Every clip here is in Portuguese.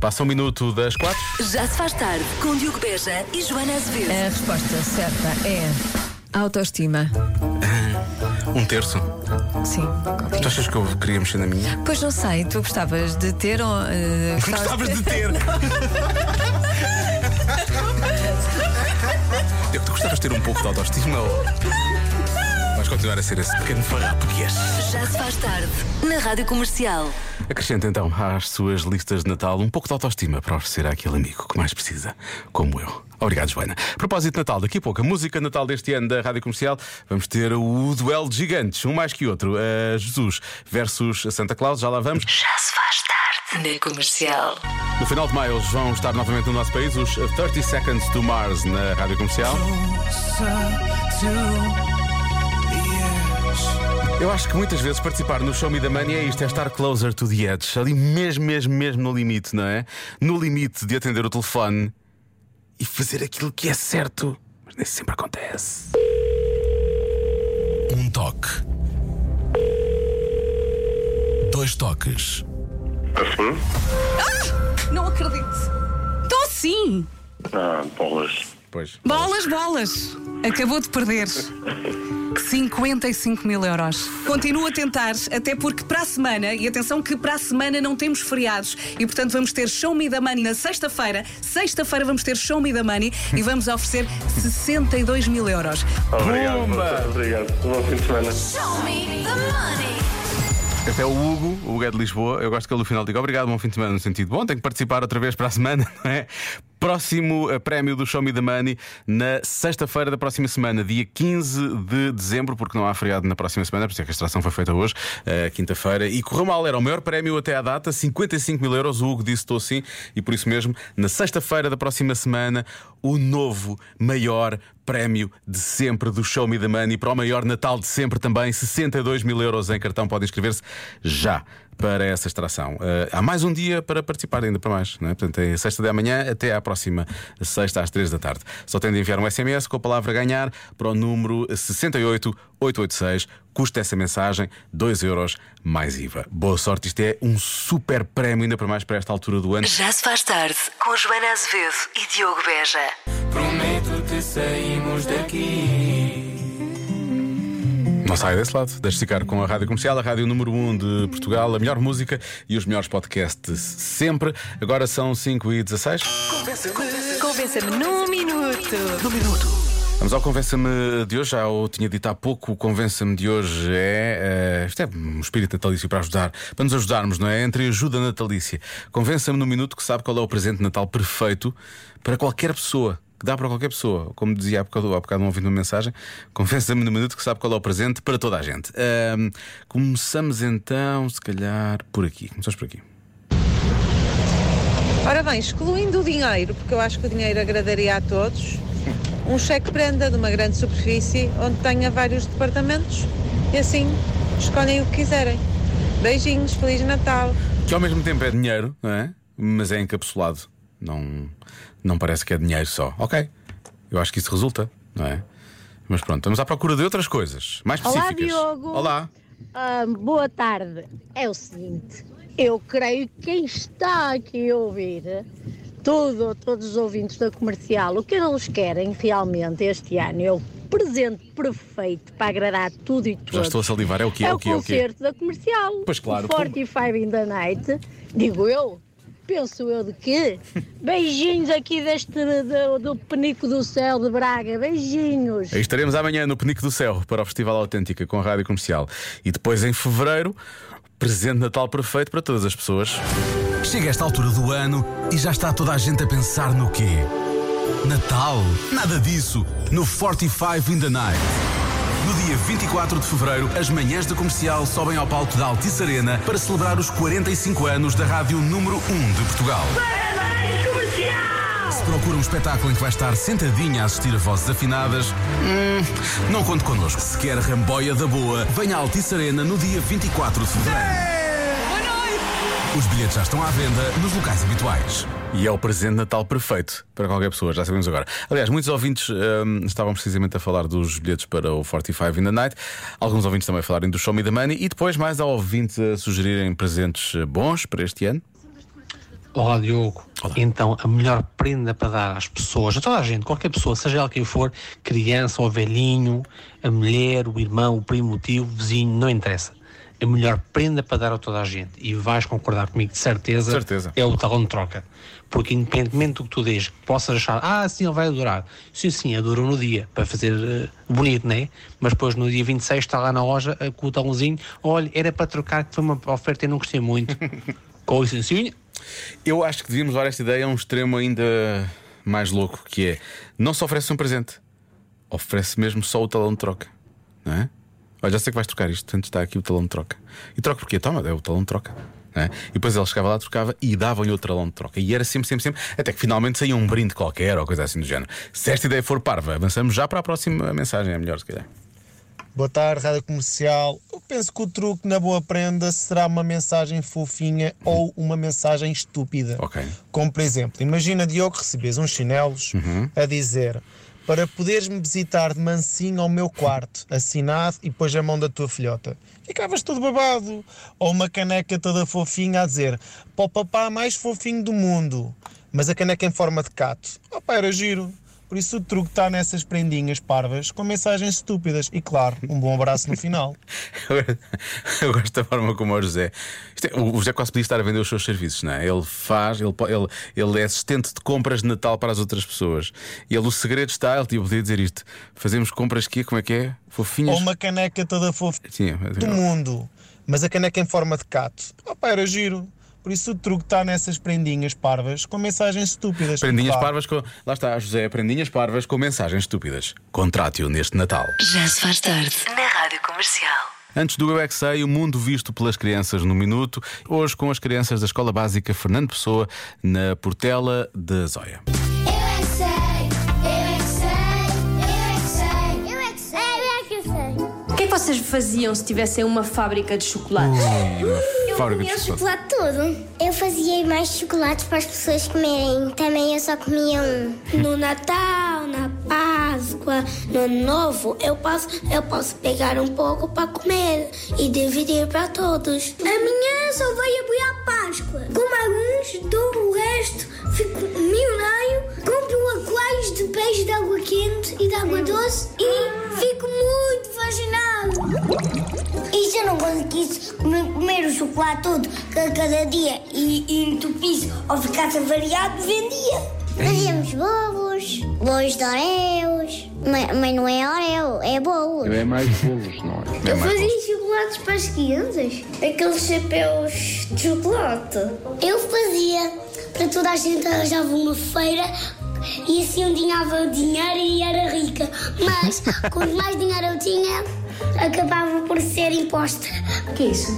Passa um minuto das quatro. Já se faz tarde com Diogo Beja e Joana Azevedo. A resposta certa é autoestima. Um terço. Sim. Tu achas que eu queria mexer na minha? Pois não sei, tu gostavas de ter ou. eh, Gostavas de ter. Eu, tu gostavas de ter um pouco de autoestima ou. Vais continuar a ser esse pequeno farrapo que és? Já se faz tarde na Rádio Comercial. Acrescenta então às suas listas de Natal um pouco de autoestima para oferecer àquele amigo que mais precisa, como eu. Obrigado, Joana. Propósito de Natal, daqui a pouco, a música Natal deste ano da Rádio Comercial, vamos ter o duelo de gigantes, um mais que outro. Uh, Jesus versus Santa Claus, já lá vamos. Já se faz tarde na Comercial. No final de maio, eles vão estar novamente no nosso país, os 30 Seconds to Mars na Rádio Comercial. Eu acho que muitas vezes participar no Show Me the Money é isto, é estar closer to the edge, ali mesmo, mesmo, mesmo no limite, não é? No limite de atender o telefone e fazer aquilo que é certo, mas nem sempre acontece. Um toque. Dois toques. Assim? Não acredito. Estou sim. Ah, bolas. Pois. Bolas, bolas. Acabou de perder 55 mil euros. Continuo a tentar, até porque para a semana, e atenção que para a semana não temos feriados, e portanto vamos ter Show Me the Money na sexta-feira. Sexta-feira vamos ter Show Me the Money e vamos oferecer 62 mil euros. Obrigado, Bomba! obrigado. Um bom fim de semana. Até o Hugo, o Hugo é de Lisboa, eu gosto que ele no final diga obrigado, bom fim de semana, no sentido bom, tenho que participar outra vez para a semana, não é? Próximo eh, prémio do Show Me the Money na sexta-feira da próxima semana, dia 15 de dezembro, porque não há feriado na próxima semana, por isso é que a extração foi feita hoje, eh, quinta-feira, e correu mal, era o maior prémio até à data, 55 mil euros. O Hugo disse estou sim, e por isso mesmo, na sexta-feira da próxima semana, o novo maior prémio de sempre do Show Me the Money para o maior Natal de sempre também, 62 mil euros em cartão. Pode inscrever-se já para essa extração. Eh, há mais um dia para participar, ainda para mais. Não é? Portanto, é sexta de amanhã até à próxima sexta às três da tarde. Só tem de enviar um SMS com a palavra ganhar para o número 68886. Custa essa mensagem 2 euros mais IVA. Boa sorte, isto é um super prémio, ainda para mais para esta altura do ano. Já se faz tarde com Joana Azevedo e Diogo Beja. Prometo que saímos daqui. Não saia desse lado, deixe ficar com a Rádio Comercial, a Rádio número 1 de Portugal, a melhor música e os melhores podcasts sempre. Agora são 5 e 16. Convença-me num minuto. Vamos ao Convença-me de hoje. Já o tinha dito há pouco. O Convença-me de hoje é. eh, isto é um espírito natalício para ajudar, para nos ajudarmos, não é? Entre ajuda natalícia. Convença-me no minuto que sabe qual é o presente de Natal perfeito para qualquer pessoa. Que dá para qualquer pessoa. Como dizia há bocado, há bocado não ouvindo uma mensagem, convença-me no minuto que sabe qual é o presente para toda a gente. Ahm, começamos então, se calhar, por aqui. Começamos por aqui. Ora bem, excluindo o dinheiro, porque eu acho que o dinheiro agradaria a todos, um cheque prenda de uma grande superfície onde tenha vários departamentos e assim escolhem o que quiserem. Beijinhos, Feliz Natal! Que ao mesmo tempo é dinheiro, não é? Mas é encapsulado. Não, não parece que é dinheiro só. Ok. Eu acho que isso resulta, não é? Mas pronto, estamos à procura de outras coisas mais Olá, específicas. Diogo. Olá. Ah, boa tarde. É o seguinte, eu creio que quem está aqui a ouvir, tudo, todos os ouvintes da comercial, o que eles querem realmente este ano é o presente perfeito para agradar tudo e todos. Já estou a salivar. É o quê? É, É o o quê? É o concerto da comercial. Pois claro, O 45 in the night, digo eu. Penso eu de quê? Beijinhos aqui deste do, do Penico do Céu de Braga. Beijinhos. Aí estaremos amanhã no Penico do Céu para o Festival Autêntica com a Rádio Comercial. E depois em fevereiro, presente Natal perfeito para todas as pessoas. Chega esta altura do ano e já está toda a gente a pensar no quê? Natal? Nada disso. No 45 in the Night. No dia 24 de fevereiro, as manhãs da comercial sobem ao palco da Altice Arena para celebrar os 45 anos da rádio número 1 de Portugal. Se procura um espetáculo em que vai estar sentadinha a assistir a vozes afinadas, hum, não conte connosco. Se quer ramboia da boa, venha à Altice Arena no dia 24 de fevereiro. Os bilhetes já estão à venda nos locais habituais. E é o presente de Natal perfeito para qualquer pessoa, já sabemos agora. Aliás, muitos ouvintes hum, estavam precisamente a falar dos bilhetes para o 45 in the Night, alguns ouvintes também a falarem do Show Me the Money e depois mais há ouvintes a sugerirem presentes bons para este ano. Olá, Diogo. Então, a melhor prenda para dar às pessoas, a toda a gente, qualquer pessoa, seja ela quem for, criança ou velhinho, a mulher, o irmão, o primo, o tio, o vizinho, não interessa. A melhor prenda para dar a toda a gente, e vais concordar comigo de certeza, Certeza. é o talão de troca. Porque independentemente do que tu dês, possas achar, ah, sim, ele vai adorar. Sim, sim, adorou no dia, para fazer eh, bonito, né? Mas depois no dia 26 está lá na loja eh, com o talãozinho, olha, era para trocar, que foi uma oferta e não gostei muito. com licencinha. Eu acho que devíamos levar esta ideia a um extremo ainda mais louco, que é não se oferece um presente, oferece mesmo só o talão de troca, não é? Olha, já sei que vais trocar isto, portanto está aqui o talão de troca. E troca porquê? Toma, é o talão de troca. é? E depois ele chegava lá, trocava e davam-lhe o talão de troca. E era sempre, sempre, sempre, até que finalmente saía um brinde qualquer ou coisa assim do género. Se esta ideia for parva, avançamos já para a próxima mensagem, é melhor se calhar. Boa tarde, Rádio Comercial. Eu penso que o truque na boa prenda será uma mensagem fofinha ou uma mensagem estúpida. Ok. Como por exemplo, imagina Diogo recebes uns chinelos a dizer para poderes-me visitar de mansinho ao meu quarto, assinado e depois a mão da tua filhota. Ficavas todo babado. Ou uma caneca toda fofinha a dizer para o papá mais fofinho do mundo, mas a caneca em forma de cato. Opa, era giro. Por isso o truque está nessas prendinhas parvas com mensagens estúpidas e, claro, um bom abraço no final. Eu gosto da forma como o José. É- o José quase podia estar a vender os seus serviços, não é? Ele faz, ele, ele, ele é assistente de compras de Natal para as outras pessoas. E ele, o segredo está, ele tipo, podia dizer isto: fazemos compras que como é que é? Fofinhas. Ou uma caneca toda fofinha Sim, é- do mundo, mas a caneca em forma de cato. Opa, era giro. Por isso o truque está nessas prendinhas parvas com mensagens estúpidas. Prendinhas Claro. parvas com. Lá está, José, prendinhas parvas com mensagens estúpidas. Contrate-o neste Natal. Já se faz tarde. Na Rádio Comercial. Antes do Eu é Sei, o mundo visto pelas crianças no minuto. Hoje com as crianças da Escola Básica Fernando Pessoa, na Portela da Zóia. Eu é que sei, eu é que sei, eu é que sei, eu é que sei. O que é que vocês faziam se tivessem uma fábrica de chocolates? Eu Fábrica de chocolate. chocolate todo. Eu fazia mais chocolates para as pessoas comerem. Também eu só comia um. No Natal, na Páscoa, no Ano Novo, eu posso, eu posso pegar um pouco para comer e dividir para todos. A minha só veio apoiar a Páscoa. Como alguns, dou o resto, fico milionário, compro aquários de peixe de água quente e de água doce e fico muito fascinado. E se eu não conseguisse comer, comer o chocolate todo ca- cada dia e, e entupisse ou ficasse variado, vendia. Fazíamos bolos, bolos de Oreos. Mas, mas não é Oreo, é bolos. É mais bolos, não é? Eu fazia chocolates para as crianças. Aqueles chapéus de chocolate. Eu fazia para toda a gente arranjava uma feira e assim eu ganhava dinheiro e era rica. Mas quanto mais dinheiro eu tinha, acabava por ser imposta. O que é isso?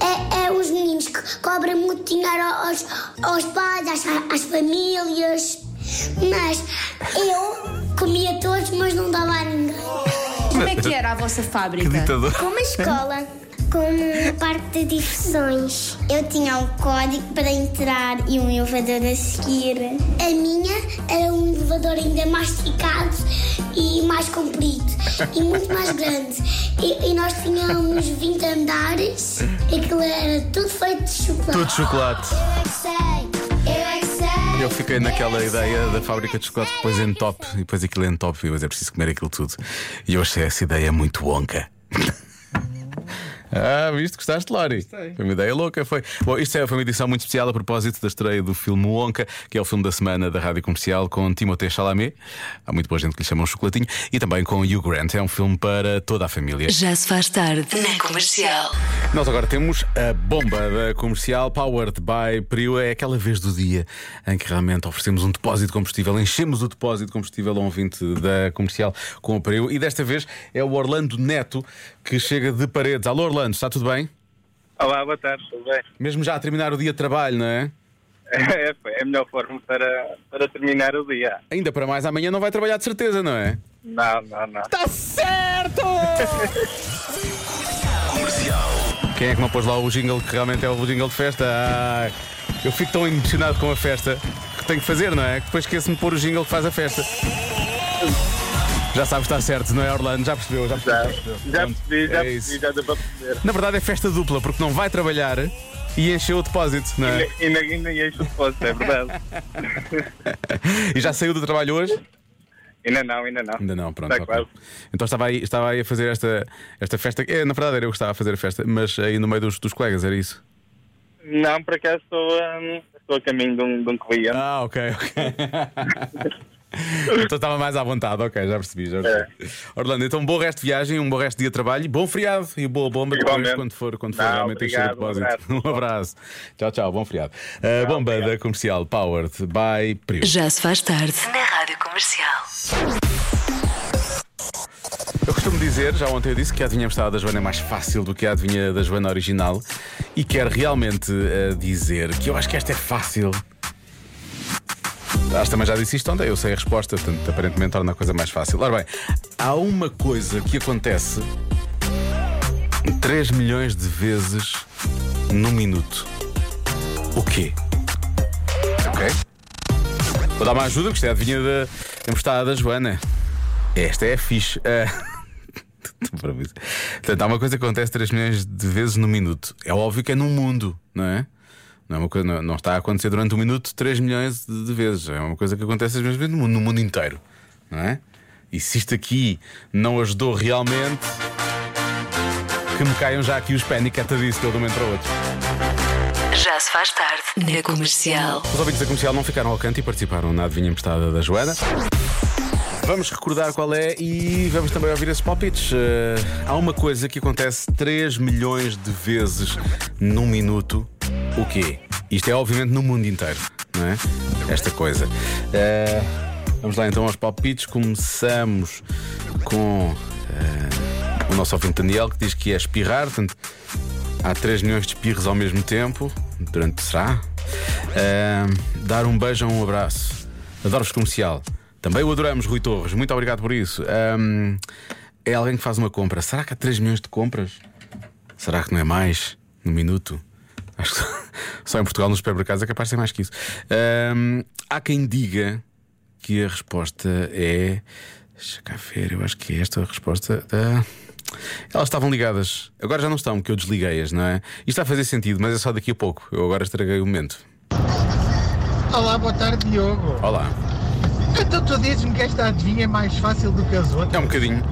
É, é os meninos que cobram muito dinheiro aos, aos pais, às, às famílias. Mas eu comia todos, mas não dava a ninguém. Como é que era a vossa fábrica? Com uma escola. Com um parque de diversões. Eu tinha um código para entrar e um elevador a seguir. A minha era um elevador ainda mais esticado e mais comprido e muito mais grande. E, e nós tínhamos 20 andares e aquilo era tudo feito de chocolate. Tudo de chocolate. Eu fiquei naquela ideia da fábrica de chocolate depois em top e depois aquilo em top e depois é preciso comer aquilo tudo. E eu achei essa ideia muito onca. Ah, viste? Gostaste, Lori? Foi uma ideia louca. Foi. Bom, isto é- foi uma edição muito especial a propósito da estreia do filme Wonka, que é o filme da semana da rádio comercial com Timothée Chalamet. Há muito boa gente que lhe chama um chocolatinho. E também com Hugh Grant. É um filme para toda a família. Já se faz tarde. Na Comercial. Nós agora temos a bomba da comercial Powered by Prio. É aquela vez do dia em que realmente oferecemos um depósito de combustível, enchemos o depósito de combustível a um ouvinte da comercial com a Prio. E desta vez é o Orlando Neto que chega de paredes. Alô, Orlando, está tudo bem? Olá, boa tarde, tudo bem? Mesmo já a terminar o dia de trabalho, não é? É, é a melhor forma para, para terminar o dia. Ainda para mais, amanhã não vai trabalhar de certeza, não é? Não, não, não. Está certo! Comercial. Quem é que não pôs lá o jingle que realmente é o jingle de festa? Ah, eu fico tão emocionado com a festa que tenho que fazer, não é? Que depois esqueço-me de pôr o jingle que faz a festa. Já sabes, está certo, não é, Orlando? Já percebeu? Já percebeu? Já, já percebi, já é percebi, já deu para perceber. Na verdade é festa dupla, porque não vai trabalhar E encheu o depósito, não é? E ainda, ainda enche o depósito, é verdade. E já saiu do trabalho hoje? ainda não, ainda não. Ainda não, pronto. Está ok. quase. Então estava aí, estava aí a fazer esta, esta festa. É, na verdade era eu que estava a fazer a festa, mas aí no meio dos, dos colegas, era isso? Não, por acaso estou, hum, estou a caminho de um, de um cliente. Ah, ok, ok. então estava mais à vontade, ok, já percebi, já percebi. Orlando, então bom resto de viagem, um bom resto de dia de trabalho, bom feriado e boa bomba depois quando for, quando for Não, realmente encher o obrigado, um depósito. Um abraço. Tchau, tchau, bom feriado. Uh, bom banda comercial Powered by Prius. Já se faz tarde. Na Rádio Comercial. Eu costumo dizer, já ontem eu disse que a adivinha da Joana é mais fácil do que a adivinha da Joana original e quero realmente eh, dizer que eu acho que esta é fácil. Acho que também já disse isto ontem, eu sei a resposta, portanto, aparentemente torna a coisa mais fácil. Ora bem, há uma coisa que acontece 3 milhões de vezes num minuto. O quê? Ok? Vou dar uma ajuda, porque isto é a adivinha da emprestada da Joana. Esta é a fixe. Ver. Portanto, há uma coisa que acontece 3 milhões de vezes no minuto. É óbvio que é num mundo, não é? Não, é uma coisa, não, não está a acontecer durante um minuto 3 milhões de, de vezes. É uma coisa que acontece às vezes no mundo, no mundo inteiro, não é? E se isto aqui não ajudou realmente, que me caiam já aqui os panic disso de um momento para o outro. Já se faz tarde. Na Comercial. Os ouvintes da comercial não ficaram ao canto e participaram na adivinha emprestada da Joana. Vamos recordar qual é e vamos também ouvir esses palpites. Eh, há uma coisa que acontece 3 milhões de vezes num minuto. O quê? Isto é obviamente no mundo inteiro, não é? Esta coisa. Eh, vamos lá então aos palpites. Começamos com eh, o nosso ouvinte Daniel que diz que é espirrar. Portanto, há 3 milhões de espirros ao mesmo tempo. Durante será? Eh, dar um beijo ou um abraço. Adoro-vos comercial. Também o adoramos, Rui Torres. Muito obrigado por isso. Ahm, é alguém que faz uma compra. Será que há 3 milhões de compras? Será que não é mais? No minuto? Acho que só em Portugal, nos supermercados, é capaz de ser mais que isso. Há quem diga que a resposta é. Deixa cá ver, eu acho que é esta a resposta. da- Elas estavam ligadas. Agora já não estão, porque eu desliguei-as, não é? Isto está a fazer sentido, mas é só daqui a pouco. Eu agora estraguei o momento. Olá, boa tarde, Diogo. Olá. Então tu dizes-me que esta adivinha é mais fácil do que as outras? É um bocadinho.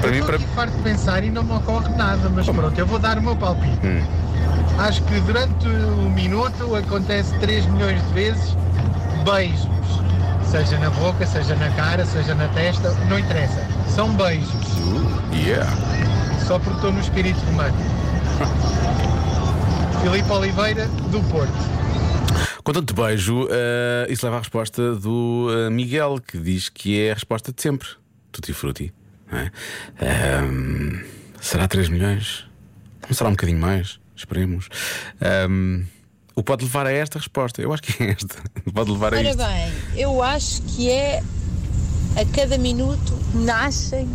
Para mim, Estou para. aqui farto de pensar e não me ocorre nada, mas pronto, eu vou dar o meu palpite. Hum. Acho que durante o minuto acontece 3 milhões de vezes beijos. Seja na boca, seja na cara, seja na testa, não interessa. São beijos. Yeah. Só porque estou no espírito romântico. Filipe Oliveira, do Porto. Com tanto beijo, eh, isso leva à resposta do eh, Miguel, que diz que é a resposta de sempre. Tutti frutti. é? Ahm, será 3 milhões? Não será um bocadinho mais? Esperemos. Ahm, o pode levar a esta resposta? Eu acho que é esta. Pode levar a Ora isto. bem, eu acho que é a cada minuto nascem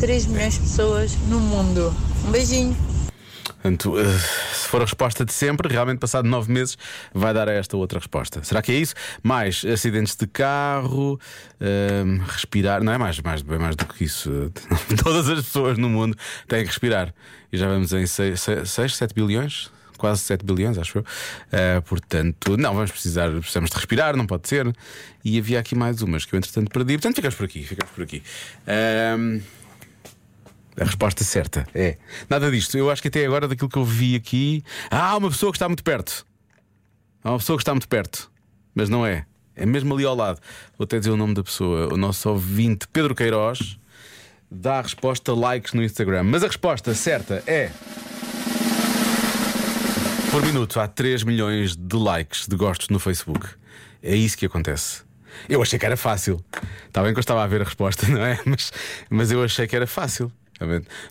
3 milhões de pessoas no mundo. Um beijinho. Portanto, eh, se for a resposta de sempre, realmente passado nove meses vai dar a esta outra resposta. Será que é isso? Mais acidentes de carro, ehm, respirar. Não é mais, mais, bem mais do que isso. Todas as pessoas no mundo têm que respirar. E já vamos em 6, 7 bilhões? Quase 7 bilhões, acho eu. Eh, portanto, não, vamos precisar, precisamos de respirar, não pode ser. E havia aqui mais umas que eu entretanto perdi. Portanto, ficamos por aqui, ficamos por aqui. Ehm, a resposta certa é nada disto. Eu acho que até agora, daquilo que eu vi aqui, ah, há uma pessoa que está muito perto. Há uma pessoa que está muito perto, mas não é. É mesmo ali ao lado. Vou até dizer o nome da pessoa. O nosso ouvinte Pedro Queiroz dá a resposta likes no Instagram. Mas a resposta certa é. Por minuto há 3 milhões de likes, de gostos no Facebook. É isso que acontece. Eu achei que era fácil. Está bem que eu estava a ver a resposta, não é? Mas, mas eu achei que era fácil.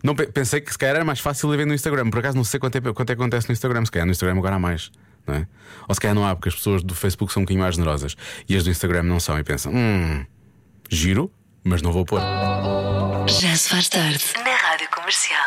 Não, pe- pensei que se calhar era mais fácil de ver no Instagram. Por acaso não sei quanto é, quanto é que acontece no Instagram. Se calhar no Instagram agora há mais. Não é? Ou se calhar não há, porque as pessoas do Facebook são um bocadinho mais generosas e as do Instagram não são e pensam: hum, giro, mas não vou pôr. Já se faz tarde. Na Rádio Comercial.